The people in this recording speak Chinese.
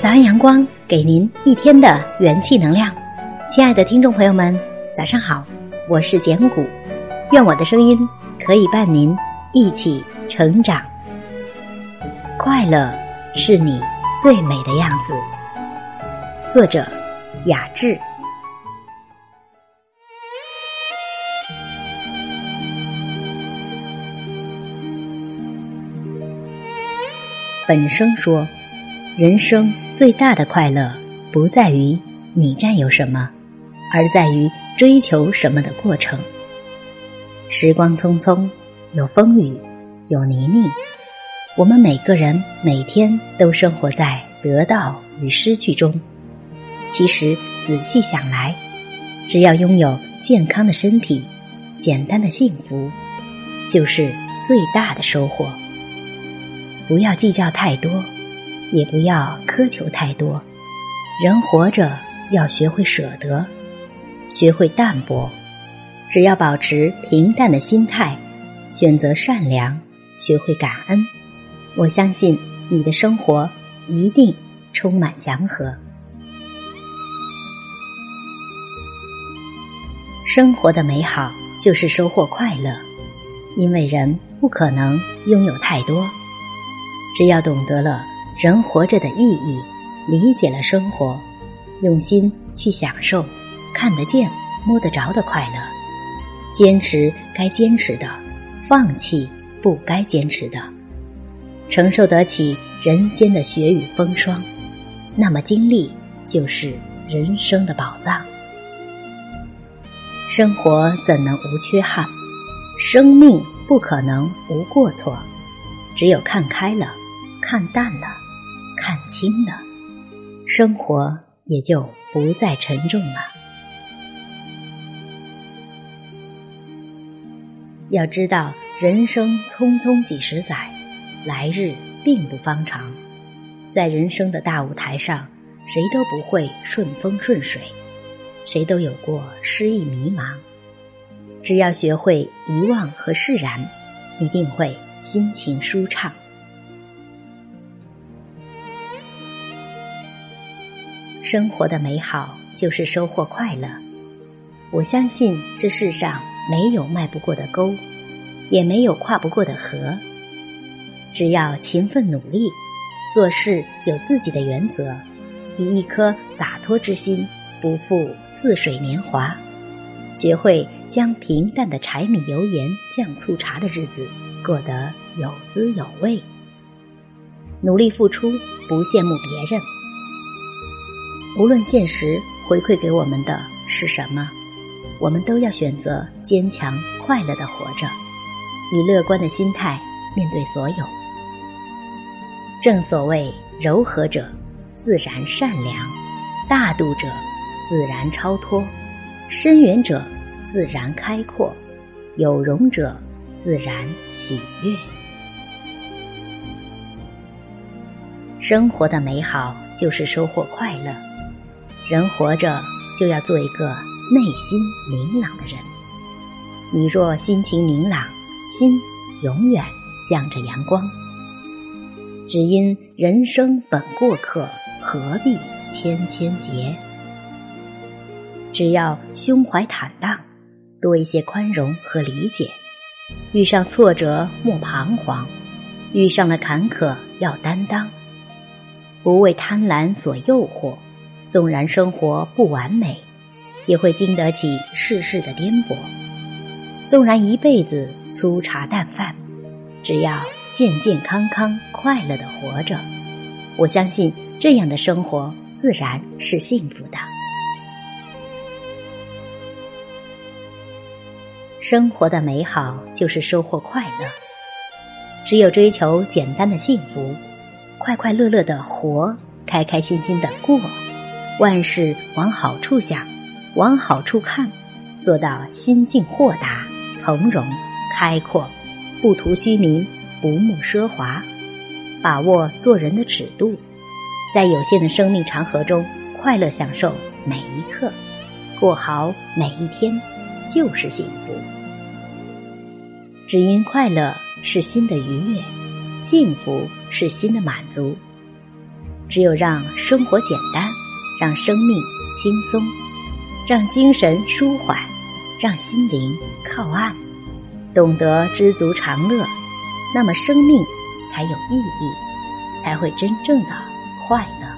早安阳光，给您一天的元气能量。亲爱的听众朋友们，早上好，我是简古，愿我的声音可以伴您一起成长。快乐是你最美的样子。作者：雅致。本生说。人生最大的快乐，不在于你占有什么，而在于追求什么的过程。时光匆匆，有风雨，有泥泞，我们每个人每天都生活在得到与失去中。其实仔细想来，只要拥有健康的身体，简单的幸福，就是最大的收获。不要计较太多。也不要苛求太多，人活着要学会舍得，学会淡泊。只要保持平淡的心态，选择善良，学会感恩，我相信你的生活一定充满祥和。生活的美好就是收获快乐，因为人不可能拥有太多，只要懂得了。人活着的意义，理解了生活，用心去享受看得见、摸得着的快乐，坚持该坚持的，放弃不该坚持的，承受得起人间的雪雨风霜，那么经历就是人生的宝藏。生活怎能无缺憾？生命不可能无过错，只有看开了，看淡了。看清了，生活也就不再沉重了。要知道，人生匆匆几十载，来日并不方长。在人生的大舞台上，谁都不会顺风顺水，谁都有过失意迷茫。只要学会遗忘和释然，一定会心情舒畅。生活的美好就是收获快乐。我相信这世上没有迈不过的沟，也没有跨不过的河。只要勤奋努力，做事有自己的原则，以一颗洒脱之心，不负似水年华，学会将平淡的柴米油盐酱醋茶的日子过得有滋有味，努力付出，不羡慕别人。无论现实回馈给我们的是什么，我们都要选择坚强快乐的活着，以乐观的心态面对所有。正所谓柔和者自然善良，大度者自然超脱，深远者自然开阔，有容者自然喜悦。生活的美好就是收获快乐。人活着就要做一个内心明朗的人。你若心情明朗，心永远向着阳光。只因人生本过客，何必千千结？只要胸怀坦荡，多一些宽容和理解。遇上挫折莫彷徨，遇上了坎坷要担当，不为贪婪所诱惑。纵然生活不完美，也会经得起世事的颠簸；纵然一辈子粗茶淡饭，只要健健康康、快乐的活着，我相信这样的生活自然是幸福的。生活的美好就是收获快乐，只有追求简单的幸福，快快乐乐的活，开开心心的过。万事往好处想，往好处看，做到心境豁达、从容、开阔，不图虚名，不慕奢华，把握做人的尺度，在有限的生命长河中，快乐享受每一刻，过好每一天，就是幸福。只因快乐是心的愉悦，幸福是心的满足。只有让生活简单，让生命轻松，让精神舒缓，让心灵靠岸，懂得知足常乐，那么生命才有意义，才会真正的快乐。